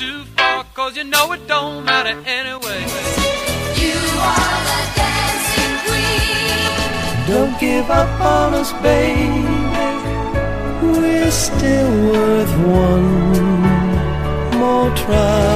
Too far Cause you know it don't matter anyway You are the dancing queen. Don't give up on us, baby. We're still worth one more try.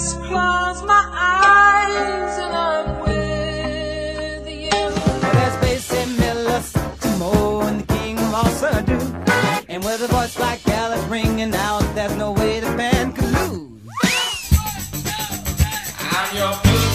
Just close my eyes and I'm with you. There's the king of. And with a voice like Alice ringing out, there's no way the band could lose. I'm your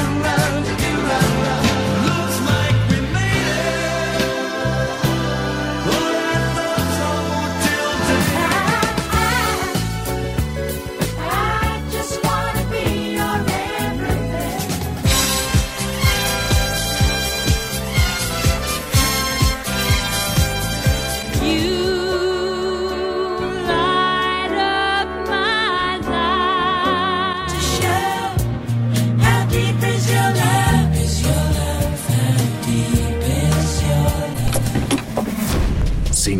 run,